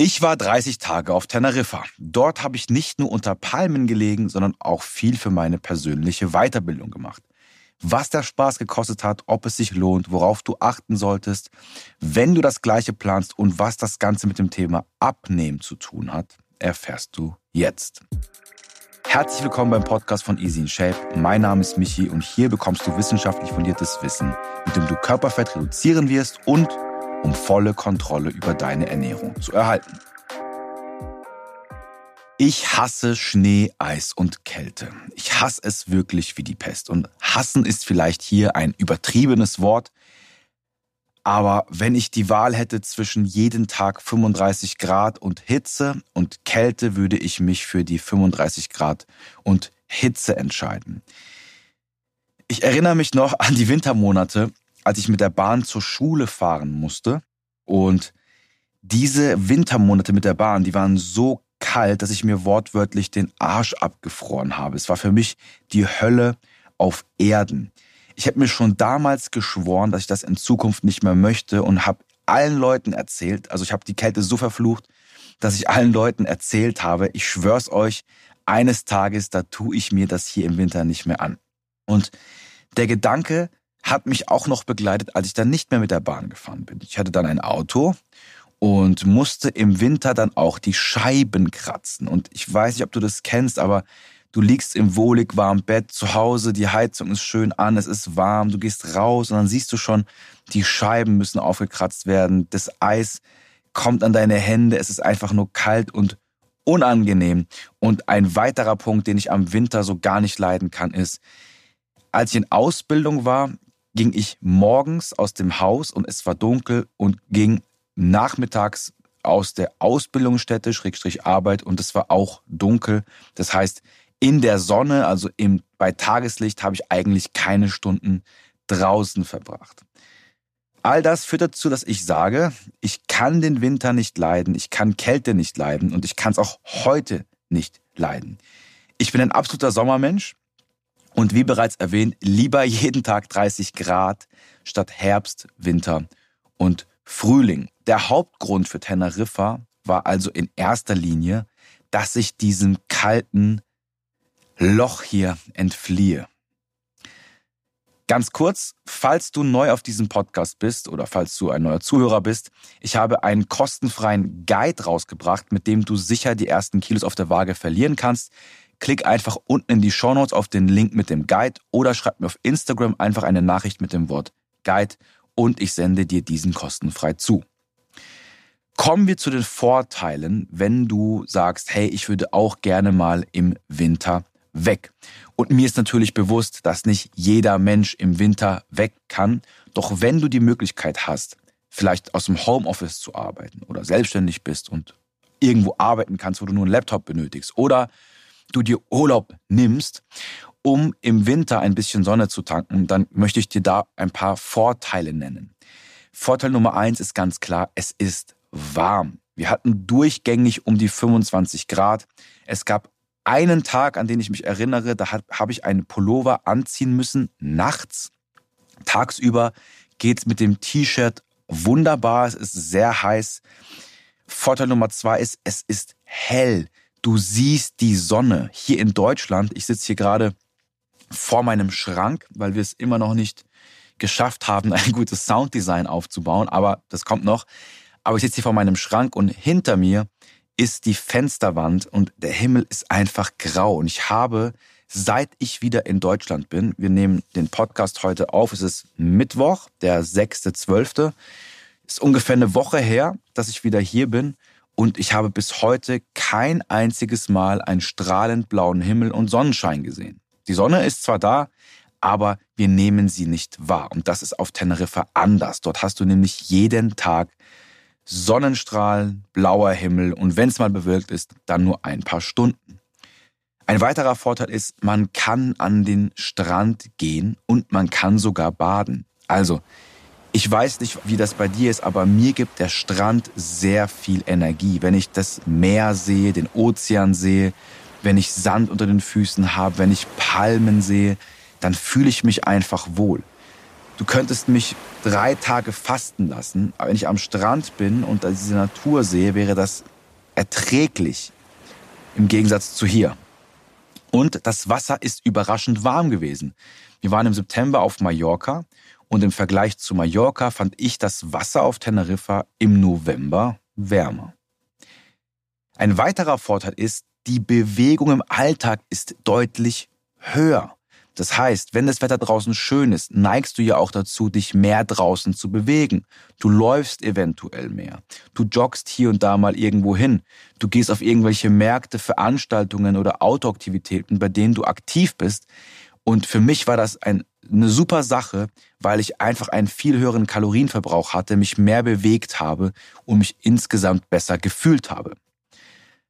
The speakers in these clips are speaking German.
Ich war 30 Tage auf Teneriffa. Dort habe ich nicht nur unter Palmen gelegen, sondern auch viel für meine persönliche Weiterbildung gemacht. Was der Spaß gekostet hat, ob es sich lohnt, worauf du achten solltest, wenn du das Gleiche planst und was das Ganze mit dem Thema Abnehmen zu tun hat, erfährst du jetzt. Herzlich willkommen beim Podcast von Easy in Shape. Mein Name ist Michi und hier bekommst du wissenschaftlich fundiertes Wissen, mit dem du Körperfett reduzieren wirst und um volle Kontrolle über deine Ernährung zu erhalten. Ich hasse Schnee, Eis und Kälte. Ich hasse es wirklich wie die Pest. Und hassen ist vielleicht hier ein übertriebenes Wort. Aber wenn ich die Wahl hätte zwischen jeden Tag 35 Grad und Hitze und Kälte, würde ich mich für die 35 Grad und Hitze entscheiden. Ich erinnere mich noch an die Wintermonate, als ich mit der Bahn zur Schule fahren musste. Und diese Wintermonate mit der Bahn, die waren so kalt, dass ich mir wortwörtlich den Arsch abgefroren habe. Es war für mich die Hölle auf Erden. Ich habe mir schon damals geschworen, dass ich das in Zukunft nicht mehr möchte und habe allen Leuten erzählt, also ich habe die Kälte so verflucht, dass ich allen Leuten erzählt habe, ich schwör's euch, eines Tages, da tue ich mir das hier im Winter nicht mehr an. Und der Gedanke, hat mich auch noch begleitet, als ich dann nicht mehr mit der Bahn gefahren bin. Ich hatte dann ein Auto und musste im Winter dann auch die Scheiben kratzen. Und ich weiß nicht, ob du das kennst, aber du liegst im wohlig warmen Bett zu Hause, die Heizung ist schön an, es ist warm, du gehst raus und dann siehst du schon, die Scheiben müssen aufgekratzt werden, das Eis kommt an deine Hände, es ist einfach nur kalt und unangenehm. Und ein weiterer Punkt, den ich am Winter so gar nicht leiden kann, ist, als ich in Ausbildung war, ging ich morgens aus dem Haus und es war dunkel und ging nachmittags aus der Ausbildungsstätte, Schrägstrich Arbeit und es war auch dunkel. Das heißt, in der Sonne, also im, bei Tageslicht, habe ich eigentlich keine Stunden draußen verbracht. All das führt dazu, dass ich sage, ich kann den Winter nicht leiden, ich kann Kälte nicht leiden und ich kann es auch heute nicht leiden. Ich bin ein absoluter Sommermensch und wie bereits erwähnt, lieber jeden Tag 30 Grad statt Herbst, Winter und Frühling. Der Hauptgrund für Teneriffa war also in erster Linie, dass ich diesem kalten Loch hier entfliehe. Ganz kurz, falls du neu auf diesem Podcast bist oder falls du ein neuer Zuhörer bist, ich habe einen kostenfreien Guide rausgebracht, mit dem du sicher die ersten Kilos auf der Waage verlieren kannst. Klick einfach unten in die Show Notes auf den Link mit dem Guide oder schreib mir auf Instagram einfach eine Nachricht mit dem Wort Guide und ich sende dir diesen kostenfrei zu. Kommen wir zu den Vorteilen, wenn du sagst, hey, ich würde auch gerne mal im Winter weg. Und mir ist natürlich bewusst, dass nicht jeder Mensch im Winter weg kann. Doch wenn du die Möglichkeit hast, vielleicht aus dem Homeoffice zu arbeiten oder selbstständig bist und irgendwo arbeiten kannst, wo du nur einen Laptop benötigst oder du dir Urlaub nimmst, um im Winter ein bisschen Sonne zu tanken, dann möchte ich dir da ein paar Vorteile nennen. Vorteil Nummer eins ist ganz klar, es ist warm. Wir hatten durchgängig um die 25 Grad. Es gab einen Tag, an den ich mich erinnere, da habe ich einen Pullover anziehen müssen, nachts. Tagsüber geht es mit dem T-Shirt wunderbar, es ist sehr heiß. Vorteil Nummer zwei ist, es ist hell. Du siehst die Sonne. Hier in Deutschland, ich sitze hier gerade vor meinem Schrank, weil wir es immer noch nicht geschafft haben, ein gutes Sounddesign aufzubauen, aber das kommt noch. Aber ich sitze hier vor meinem Schrank und hinter mir ist die Fensterwand und der Himmel ist einfach grau. Und ich habe, seit ich wieder in Deutschland bin, wir nehmen den Podcast heute auf, es ist Mittwoch, der 6.12., ist ungefähr eine Woche her, dass ich wieder hier bin und ich habe bis heute kein einziges Mal einen strahlend blauen Himmel und Sonnenschein gesehen. Die Sonne ist zwar da, aber wir nehmen sie nicht wahr. Und das ist auf Teneriffa anders. Dort hast du nämlich jeden Tag Sonnenstrahlen, blauer Himmel und wenn es mal bewölkt ist, dann nur ein paar Stunden. Ein weiterer Vorteil ist, man kann an den Strand gehen und man kann sogar baden. Also, ich weiß nicht, wie das bei dir ist, aber mir gibt der Strand sehr viel Energie. Wenn ich das Meer sehe, den Ozean sehe, wenn ich Sand unter den Füßen habe, wenn ich Palmen sehe, dann fühle ich mich einfach wohl. Du könntest mich drei Tage fasten lassen, aber wenn ich am Strand bin und diese Natur sehe, wäre das erträglich im Gegensatz zu hier. Und das Wasser ist überraschend warm gewesen. Wir waren im September auf Mallorca und im Vergleich zu Mallorca fand ich das Wasser auf Teneriffa im November wärmer. Ein weiterer Vorteil ist, die Bewegung im Alltag ist deutlich höher. Das heißt, wenn das Wetter draußen schön ist, neigst du ja auch dazu, dich mehr draußen zu bewegen. Du läufst eventuell mehr. Du joggst hier und da mal irgendwo hin. Du gehst auf irgendwelche Märkte, Veranstaltungen oder Autoaktivitäten, bei denen du aktiv bist. Und für mich war das ein, eine super Sache, weil ich einfach einen viel höheren Kalorienverbrauch hatte, mich mehr bewegt habe und mich insgesamt besser gefühlt habe.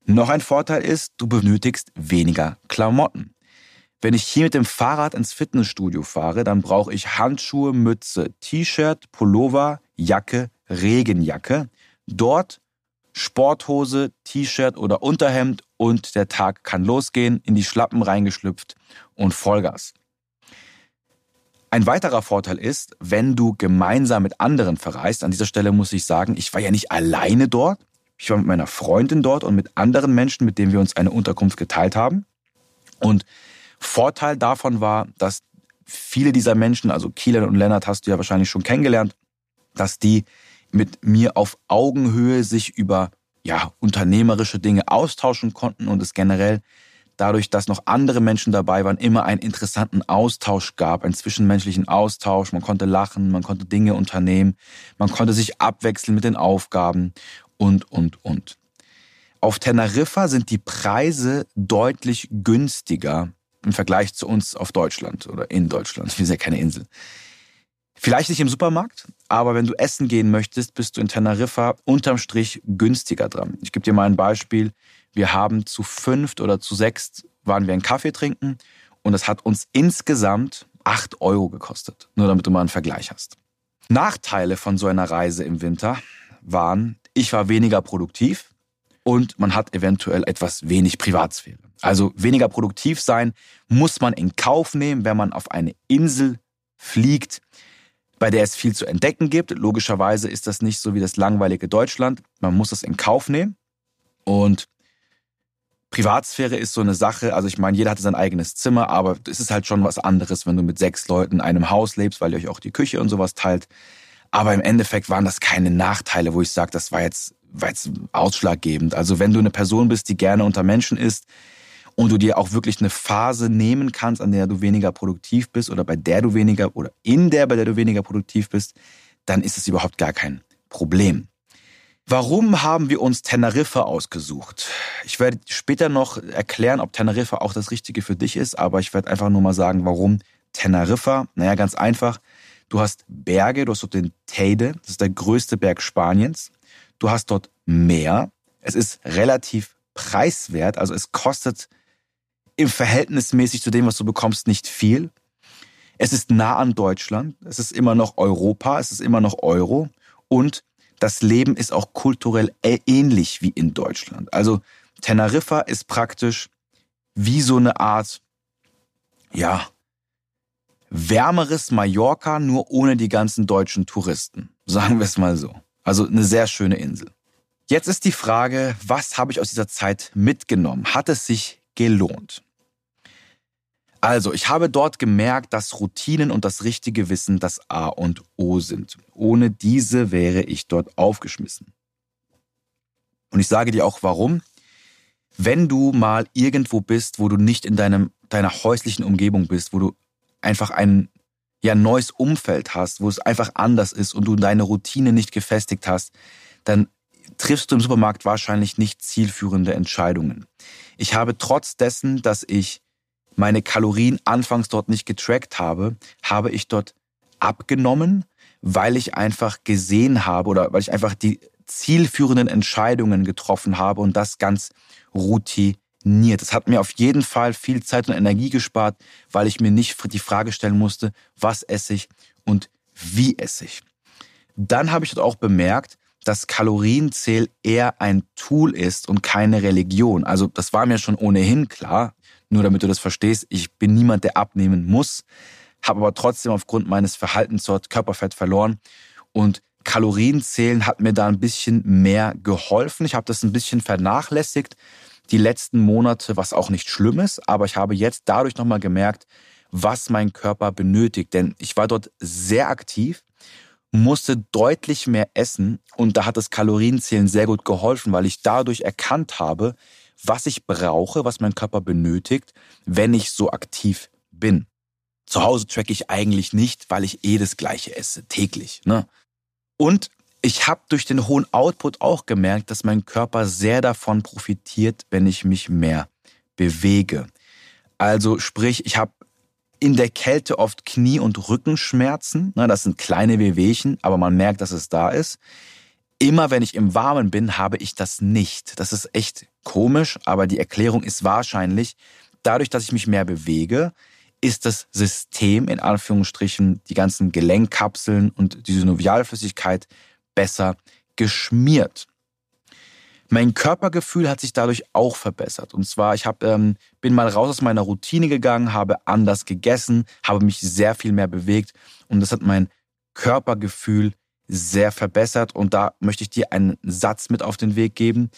Noch ein Vorteil ist, du benötigst weniger Klamotten. Wenn ich hier mit dem Fahrrad ins Fitnessstudio fahre, dann brauche ich Handschuhe, Mütze, T-Shirt, Pullover, Jacke, Regenjacke. Dort Sporthose, T-Shirt oder Unterhemd und der Tag kann losgehen, in die Schlappen reingeschlüpft und Vollgas. Ein weiterer Vorteil ist, wenn du gemeinsam mit anderen verreist, an dieser Stelle muss ich sagen, ich war ja nicht alleine dort, ich war mit meiner Freundin dort und mit anderen Menschen, mit denen wir uns eine Unterkunft geteilt haben. Und Vorteil davon war, dass viele dieser Menschen, also Kielan und Lennart hast du ja wahrscheinlich schon kennengelernt, dass die mit mir auf Augenhöhe sich über ja, unternehmerische Dinge austauschen konnten und es generell dadurch, dass noch andere Menschen dabei waren, immer einen interessanten Austausch gab, einen zwischenmenschlichen Austausch. Man konnte lachen, man konnte Dinge unternehmen, man konnte sich abwechseln mit den Aufgaben und, und, und. Auf Teneriffa sind die Preise deutlich günstiger im Vergleich zu uns auf Deutschland oder in Deutschland. Wir sind ja keine Insel. Vielleicht nicht im Supermarkt, aber wenn du essen gehen möchtest, bist du in Teneriffa unterm Strich günstiger dran. Ich gebe dir mal ein Beispiel. Wir haben zu fünft oder zu sechst waren wir einen Kaffee trinken und es hat uns insgesamt acht Euro gekostet. Nur damit du mal einen Vergleich hast. Nachteile von so einer Reise im Winter waren, ich war weniger produktiv und man hat eventuell etwas wenig Privatsphäre. Also weniger produktiv sein muss man in Kauf nehmen, wenn man auf eine Insel fliegt, bei der es viel zu entdecken gibt. Logischerweise ist das nicht so wie das langweilige Deutschland. Man muss das in Kauf nehmen. Und Privatsphäre ist so eine Sache. Also ich meine, jeder hatte sein eigenes Zimmer, aber es ist halt schon was anderes, wenn du mit sechs Leuten in einem Haus lebst, weil ihr euch auch die Küche und sowas teilt. Aber im Endeffekt waren das keine Nachteile, wo ich sage, das war jetzt, war jetzt ausschlaggebend. Also wenn du eine Person bist, die gerne unter Menschen ist, und du dir auch wirklich eine Phase nehmen kannst, an der du weniger produktiv bist oder bei der du weniger oder in der, bei der du weniger produktiv bist, dann ist es überhaupt gar kein Problem. Warum haben wir uns Teneriffa ausgesucht? Ich werde später noch erklären, ob Teneriffa auch das Richtige für dich ist, aber ich werde einfach nur mal sagen, warum Teneriffa. Naja, ganz einfach. Du hast Berge, du hast dort den Teide, das ist der größte Berg Spaniens. Du hast dort Meer. Es ist relativ preiswert, also es kostet im Verhältnismäßig zu dem, was du bekommst, nicht viel. Es ist nah an Deutschland, es ist immer noch Europa, es ist immer noch Euro und das Leben ist auch kulturell ähnlich wie in Deutschland. Also Teneriffa ist praktisch wie so eine Art, ja, wärmeres Mallorca, nur ohne die ganzen deutschen Touristen. Sagen wir es mal so. Also eine sehr schöne Insel. Jetzt ist die Frage, was habe ich aus dieser Zeit mitgenommen? Hat es sich gelohnt? Also, ich habe dort gemerkt, dass Routinen und das richtige Wissen das A und O sind. Ohne diese wäre ich dort aufgeschmissen. Und ich sage dir auch warum. Wenn du mal irgendwo bist, wo du nicht in deinem, deiner häuslichen Umgebung bist, wo du einfach ein ja, neues Umfeld hast, wo es einfach anders ist und du deine Routine nicht gefestigt hast, dann triffst du im Supermarkt wahrscheinlich nicht zielführende Entscheidungen. Ich habe trotz dessen, dass ich meine Kalorien anfangs dort nicht getrackt habe, habe ich dort abgenommen, weil ich einfach gesehen habe oder weil ich einfach die zielführenden Entscheidungen getroffen habe und das ganz routiniert. Das hat mir auf jeden Fall viel Zeit und Energie gespart, weil ich mir nicht die Frage stellen musste, was esse ich und wie esse ich. Dann habe ich dort auch bemerkt, dass Kalorienzähl eher ein Tool ist und keine Religion. Also das war mir schon ohnehin klar. Nur damit du das verstehst, ich bin niemand, der abnehmen muss. habe aber trotzdem aufgrund meines Verhaltens dort Körperfett verloren. Und Kalorienzählen hat mir da ein bisschen mehr geholfen. Ich habe das ein bisschen vernachlässigt die letzten Monate, was auch nicht schlimm ist, aber ich habe jetzt dadurch nochmal gemerkt, was mein Körper benötigt. Denn ich war dort sehr aktiv, musste deutlich mehr essen und da hat das Kalorienzählen sehr gut geholfen, weil ich dadurch erkannt habe, was ich brauche, was mein Körper benötigt, wenn ich so aktiv bin. Zu Hause track ich eigentlich nicht, weil ich eh das gleiche esse, täglich. Ne? Und ich habe durch den hohen Output auch gemerkt, dass mein Körper sehr davon profitiert, wenn ich mich mehr bewege. Also sprich, ich habe in der Kälte oft Knie- und Rückenschmerzen. Das sind kleine Wehwehchen, aber man merkt, dass es da ist. Immer wenn ich im Warmen bin, habe ich das nicht. Das ist echt komisch, aber die Erklärung ist wahrscheinlich, dadurch, dass ich mich mehr bewege, ist das System in Anführungsstrichen, die ganzen Gelenkkapseln und die Synovialflüssigkeit besser geschmiert. Mein Körpergefühl hat sich dadurch auch verbessert. Und zwar, ich hab, ähm, bin mal raus aus meiner Routine gegangen, habe anders gegessen, habe mich sehr viel mehr bewegt und das hat mein Körpergefühl sehr verbessert. Und da möchte ich dir einen Satz mit auf den Weg geben.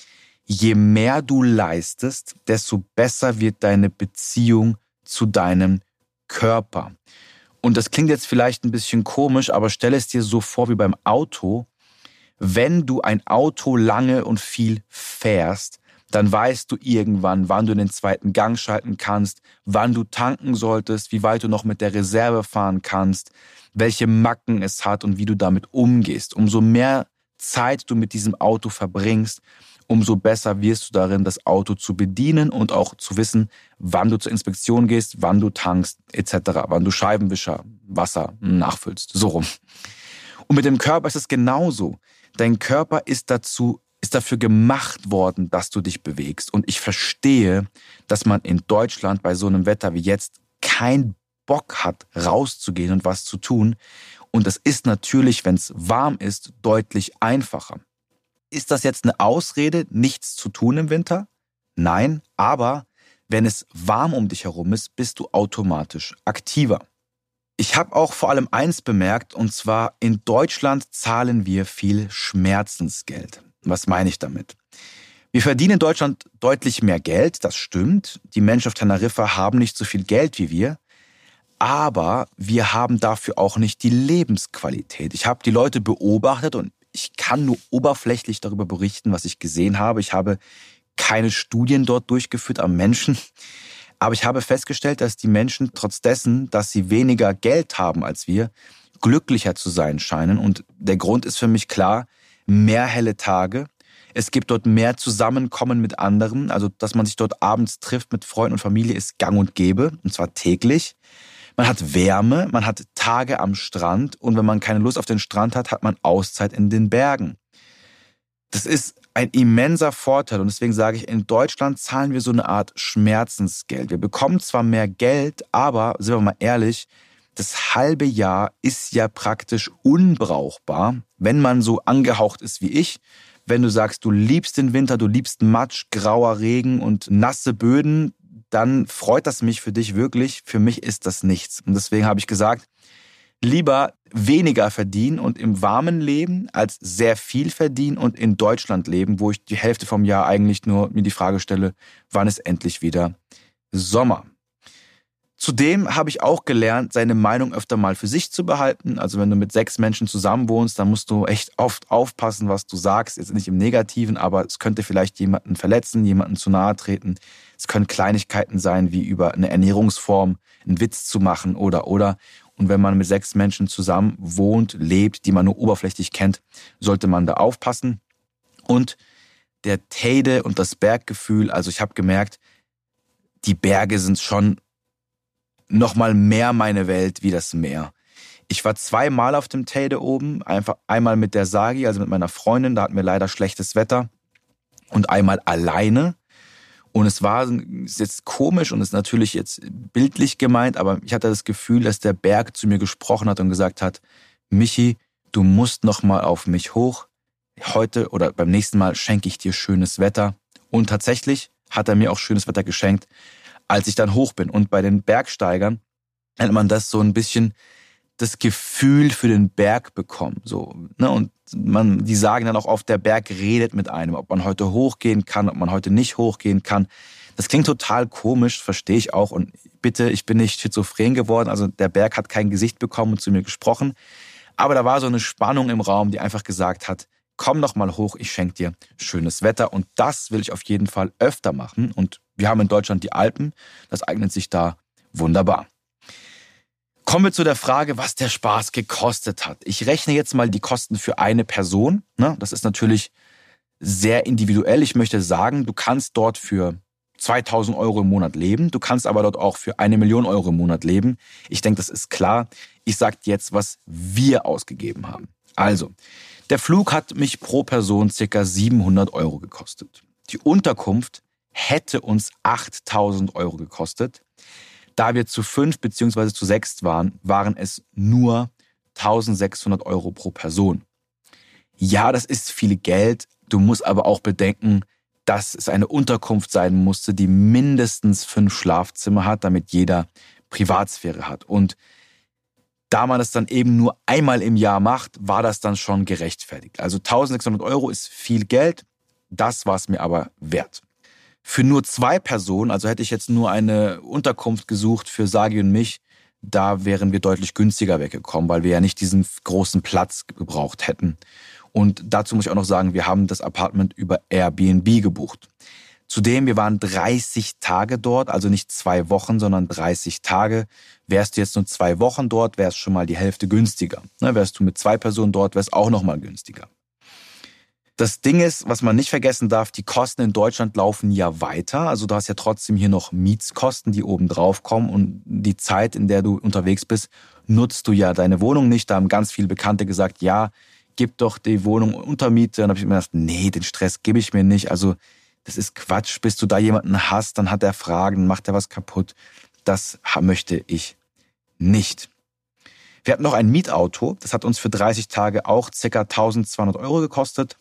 Je mehr du leistest, desto besser wird deine Beziehung zu deinem Körper. Und das klingt jetzt vielleicht ein bisschen komisch, aber stell es dir so vor wie beim Auto wenn du ein Auto lange und viel fährst, dann weißt du irgendwann, wann du den zweiten Gang schalten kannst, wann du tanken solltest, wie weit du noch mit der Reserve fahren kannst, welche Macken es hat und wie du damit umgehst. Umso mehr Zeit du mit diesem Auto verbringst, umso besser wirst du darin, das Auto zu bedienen und auch zu wissen, wann du zur Inspektion gehst, wann du tankst, etc., wann du Scheibenwischer, Wasser nachfüllst, so rum. Und mit dem Körper ist es genauso. Dein Körper ist dazu ist dafür gemacht worden, dass du dich bewegst. Und ich verstehe, dass man in Deutschland bei so einem Wetter wie jetzt keinen Bock hat, rauszugehen und was zu tun. Und das ist natürlich, wenn es warm ist, deutlich einfacher. Ist das jetzt eine Ausrede, nichts zu tun im Winter? Nein, aber wenn es warm um dich herum ist, bist du automatisch aktiver. Ich habe auch vor allem eins bemerkt, und zwar in Deutschland zahlen wir viel Schmerzensgeld. Was meine ich damit? Wir verdienen in Deutschland deutlich mehr Geld, das stimmt. Die Menschen auf Teneriffa haben nicht so viel Geld wie wir. Aber wir haben dafür auch nicht die Lebensqualität. Ich habe die Leute beobachtet und ich kann nur oberflächlich darüber berichten, was ich gesehen habe. Ich habe keine Studien dort durchgeführt am Menschen. Aber ich habe festgestellt, dass die Menschen trotz dessen, dass sie weniger Geld haben als wir, glücklicher zu sein scheinen. Und der Grund ist für mich klar, mehr helle Tage. Es gibt dort mehr Zusammenkommen mit anderen. Also, dass man sich dort abends trifft mit Freunden und Familie, ist gang und gäbe. Und zwar täglich. Man hat Wärme, man hat Tage am Strand. Und wenn man keine Lust auf den Strand hat, hat man Auszeit in den Bergen. Das ist ein immenser Vorteil. Und deswegen sage ich, in Deutschland zahlen wir so eine Art Schmerzensgeld. Wir bekommen zwar mehr Geld, aber, sind wir mal ehrlich, das halbe Jahr ist ja praktisch unbrauchbar, wenn man so angehaucht ist wie ich. Wenn du sagst, du liebst den Winter, du liebst Matsch, grauer Regen und nasse Böden, dann freut das mich für dich wirklich. Für mich ist das nichts. Und deswegen habe ich gesagt, lieber weniger verdienen und im warmen leben, als sehr viel verdienen und in Deutschland leben, wo ich die Hälfte vom Jahr eigentlich nur mir die Frage stelle, wann ist endlich wieder Sommer? Zudem habe ich auch gelernt, seine Meinung öfter mal für sich zu behalten. Also wenn du mit sechs Menschen zusammen wohnst, dann musst du echt oft aufpassen, was du sagst. Jetzt nicht im Negativen, aber es könnte vielleicht jemanden verletzen, jemanden zu nahe treten. Es können Kleinigkeiten sein, wie über eine Ernährungsform einen Witz zu machen oder oder. Und wenn man mit sechs Menschen zusammen wohnt, lebt, die man nur oberflächlich kennt, sollte man da aufpassen. Und der Teide und das Berggefühl, also ich habe gemerkt, die Berge sind schon nochmal mehr meine Welt wie das Meer. Ich war zweimal auf dem Teide oben, einfach einmal mit der Sagi, also mit meiner Freundin, da hatten wir leider schlechtes Wetter und einmal alleine. Und es war ist jetzt komisch und ist natürlich jetzt bildlich gemeint, aber ich hatte das Gefühl, dass der Berg zu mir gesprochen hat und gesagt hat, Michi, du musst noch mal auf mich hoch. Heute oder beim nächsten Mal schenke ich dir schönes Wetter. Und tatsächlich hat er mir auch schönes Wetter geschenkt, als ich dann hoch bin. Und bei den Bergsteigern nennt man das so ein bisschen das Gefühl für den Berg bekommen. So, ne? Und man, die sagen dann auch oft, der Berg redet mit einem, ob man heute hochgehen kann, ob man heute nicht hochgehen kann. Das klingt total komisch, verstehe ich auch. Und bitte, ich bin nicht schizophren geworden. Also der Berg hat kein Gesicht bekommen und zu mir gesprochen. Aber da war so eine Spannung im Raum, die einfach gesagt hat, komm doch mal hoch, ich schenke dir schönes Wetter. Und das will ich auf jeden Fall öfter machen. Und wir haben in Deutschland die Alpen. Das eignet sich da wunderbar. Kommen wir zu der Frage, was der Spaß gekostet hat. Ich rechne jetzt mal die Kosten für eine Person. Ne? Das ist natürlich sehr individuell. Ich möchte sagen, du kannst dort für 2000 Euro im Monat leben. Du kannst aber dort auch für eine Million Euro im Monat leben. Ich denke, das ist klar. Ich sage jetzt, was wir ausgegeben haben. Also, der Flug hat mich pro Person circa 700 Euro gekostet. Die Unterkunft hätte uns 8000 Euro gekostet. Da wir zu fünf beziehungsweise zu sechs waren, waren es nur 1600 Euro pro Person. Ja, das ist viel Geld. Du musst aber auch bedenken, dass es eine Unterkunft sein musste, die mindestens fünf Schlafzimmer hat, damit jeder Privatsphäre hat. Und da man es dann eben nur einmal im Jahr macht, war das dann schon gerechtfertigt. Also 1600 Euro ist viel Geld. Das war es mir aber wert. Für nur zwei Personen, also hätte ich jetzt nur eine Unterkunft gesucht für Sagi und mich, da wären wir deutlich günstiger weggekommen, weil wir ja nicht diesen großen Platz gebraucht hätten. Und dazu muss ich auch noch sagen, wir haben das Apartment über Airbnb gebucht. Zudem, wir waren 30 Tage dort, also nicht zwei Wochen, sondern 30 Tage. Wärst du jetzt nur zwei Wochen dort, wärst schon mal die Hälfte günstiger. Ne, wärst du mit zwei Personen dort, wärst auch noch mal günstiger. Das Ding ist, was man nicht vergessen darf, die Kosten in Deutschland laufen ja weiter. Also du hast ja trotzdem hier noch Mietskosten, die oben drauf kommen und die Zeit, in der du unterwegs bist, nutzt du ja deine Wohnung nicht. Da haben ganz viele Bekannte gesagt, ja, gib doch die Wohnung unter Miete. Und dann habe ich mir gedacht, nee, den Stress gebe ich mir nicht. Also das ist Quatsch. Bis du da jemanden hast, dann hat er Fragen, macht er was kaputt. Das möchte ich nicht. Wir hatten noch ein Mietauto. Das hat uns für 30 Tage auch ca. 1200 Euro gekostet.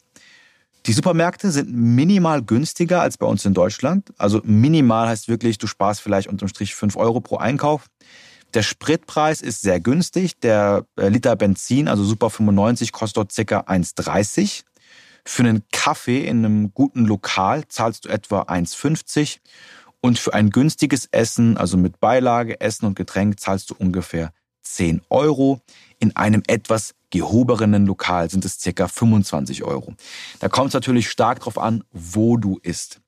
Die Supermärkte sind minimal günstiger als bei uns in Deutschland. Also minimal heißt wirklich, du sparst vielleicht unterm Strich 5 Euro pro Einkauf. Der Spritpreis ist sehr günstig. Der äh, Liter Benzin, also Super 95, kostet dort ca. 1,30. Für einen Kaffee in einem guten Lokal zahlst du etwa 1,50. Und für ein günstiges Essen, also mit Beilage, Essen und Getränk, zahlst du ungefähr 10 Euro. In einem etwas gehobenen Lokal sind es circa 25 Euro. Da kommt es natürlich stark darauf an, wo du isst.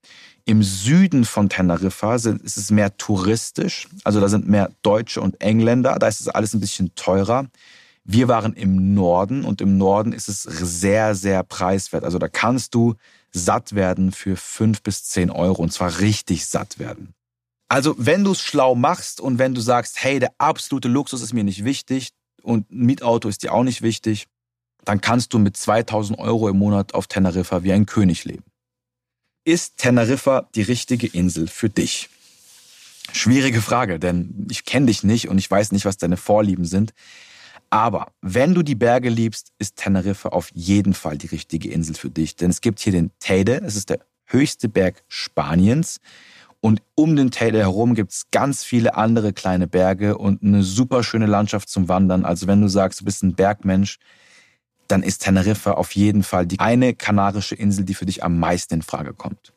Im Süden von Teneriffa ist es mehr touristisch, also da sind mehr Deutsche und Engländer, da ist es alles ein bisschen teurer. Wir waren im Norden und im Norden ist es sehr, sehr preiswert. Also da kannst du satt werden für fünf bis zehn Euro und zwar richtig satt werden. Also wenn du es schlau machst und wenn du sagst, hey, der absolute Luxus ist mir nicht wichtig und ein Mietauto ist dir auch nicht wichtig, dann kannst du mit 2000 Euro im Monat auf Teneriffa wie ein König leben. Ist Teneriffa die richtige Insel für dich? Schwierige Frage, denn ich kenne dich nicht und ich weiß nicht, was deine Vorlieben sind. Aber wenn du die Berge liebst, ist Teneriffa auf jeden Fall die richtige Insel für dich. Denn es gibt hier den Teide, es ist der höchste Berg Spaniens. Und um den Teide herum gibt's ganz viele andere kleine Berge und eine super schöne Landschaft zum Wandern. Also wenn du sagst, du bist ein Bergmensch, dann ist Teneriffa auf jeden Fall die eine kanarische Insel, die für dich am meisten in Frage kommt.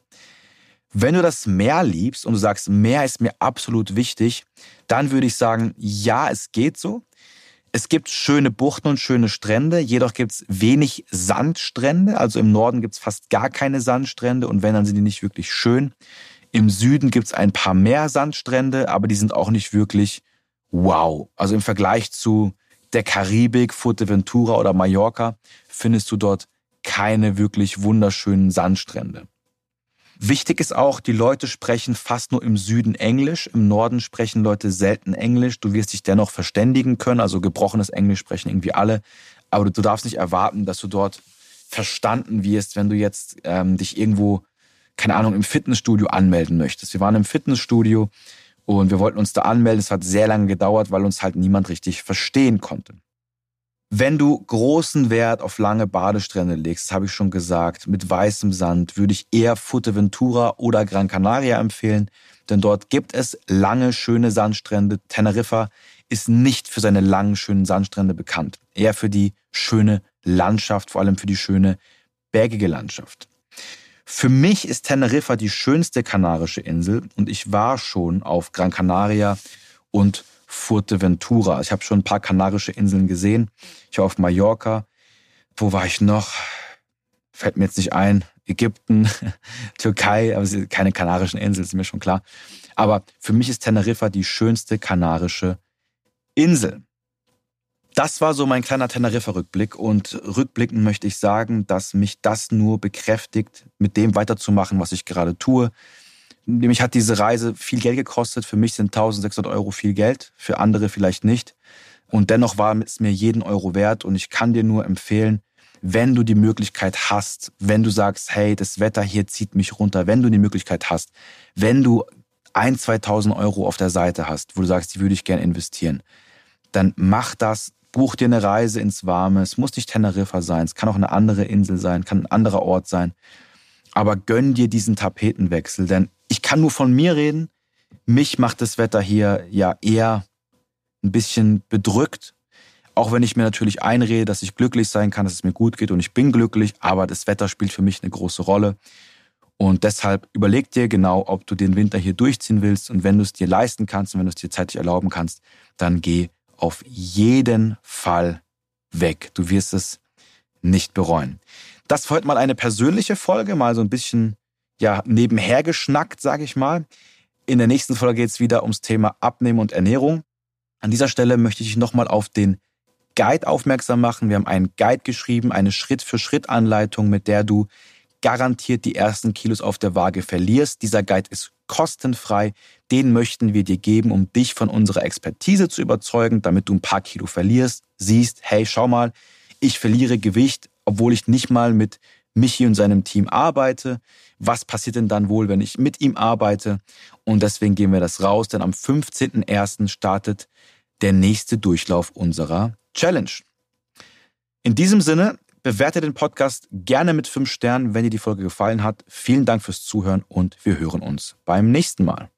Wenn du das Meer liebst und du sagst, Meer ist mir absolut wichtig, dann würde ich sagen, ja, es geht so. Es gibt schöne Buchten und schöne Strände, jedoch gibt's wenig Sandstrände. Also im Norden gibt's fast gar keine Sandstrände und wenn, dann sind die nicht wirklich schön. Im Süden gibt's ein paar mehr Sandstrände, aber die sind auch nicht wirklich wow. Also im Vergleich zu der Karibik, Fuerteventura oder Mallorca findest du dort keine wirklich wunderschönen Sandstrände. Wichtig ist auch, die Leute sprechen fast nur im Süden Englisch, im Norden sprechen Leute selten Englisch. Du wirst dich dennoch verständigen können, also gebrochenes Englisch sprechen irgendwie alle, aber du darfst nicht erwarten, dass du dort verstanden wirst, wenn du jetzt ähm, dich irgendwo keine Ahnung, im Fitnessstudio anmelden möchtest. Wir waren im Fitnessstudio und wir wollten uns da anmelden. Es hat sehr lange gedauert, weil uns halt niemand richtig verstehen konnte. Wenn du großen Wert auf lange Badestrände legst, habe ich schon gesagt, mit weißem Sand, würde ich eher Fuerteventura oder Gran Canaria empfehlen, denn dort gibt es lange, schöne Sandstrände. Teneriffa ist nicht für seine langen, schönen Sandstrände bekannt. Eher für die schöne Landschaft, vor allem für die schöne bergige Landschaft. Für mich ist Teneriffa die schönste kanarische Insel und ich war schon auf Gran Canaria und Fuerteventura. Ich habe schon ein paar kanarische Inseln gesehen. Ich war auf Mallorca. Wo war ich noch? Fällt mir jetzt nicht ein. Ägypten, Türkei, aber keine kanarischen Inseln, ist mir schon klar. Aber für mich ist Teneriffa die schönste kanarische Insel. Das war so mein kleiner Teneriffa-Rückblick und rückblickend möchte ich sagen, dass mich das nur bekräftigt, mit dem weiterzumachen, was ich gerade tue. Nämlich hat diese Reise viel Geld gekostet. Für mich sind 1600 Euro viel Geld, für andere vielleicht nicht. Und dennoch war es mir jeden Euro wert und ich kann dir nur empfehlen, wenn du die Möglichkeit hast, wenn du sagst, hey, das Wetter hier zieht mich runter, wenn du die Möglichkeit hast, wenn du ein, 2000 Euro auf der Seite hast, wo du sagst, die würde ich gerne investieren, dann mach das, buch dir eine Reise ins Warme. Es muss nicht Teneriffa sein, es kann auch eine andere Insel sein, kann ein anderer Ort sein. Aber gönn dir diesen Tapetenwechsel, denn kann nur von mir reden. Mich macht das Wetter hier ja eher ein bisschen bedrückt. Auch wenn ich mir natürlich einrede, dass ich glücklich sein kann, dass es mir gut geht und ich bin glücklich, aber das Wetter spielt für mich eine große Rolle. Und deshalb überleg dir genau, ob du den Winter hier durchziehen willst. Und wenn du es dir leisten kannst und wenn du es dir zeitlich erlauben kannst, dann geh auf jeden Fall weg. Du wirst es nicht bereuen. Das war heute mal eine persönliche Folge, mal so ein bisschen ja nebenher geschnackt, sage ich mal. In der nächsten Folge geht es wieder ums Thema Abnehmen und Ernährung. An dieser Stelle möchte ich nochmal auf den Guide aufmerksam machen. Wir haben einen Guide geschrieben, eine Schritt-für-Schritt-Anleitung, mit der du garantiert die ersten Kilos auf der Waage verlierst. Dieser Guide ist kostenfrei. Den möchten wir dir geben, um dich von unserer Expertise zu überzeugen, damit du ein paar Kilo verlierst. Siehst, hey, schau mal, ich verliere Gewicht, obwohl ich nicht mal mit Michi und seinem Team arbeite. Was passiert denn dann wohl, wenn ich mit ihm arbeite? Und deswegen gehen wir das raus, denn am 15.01. startet der nächste Durchlauf unserer Challenge. In diesem Sinne, bewerte den Podcast gerne mit fünf Sternen, wenn dir die Folge gefallen hat. Vielen Dank fürs Zuhören und wir hören uns beim nächsten Mal.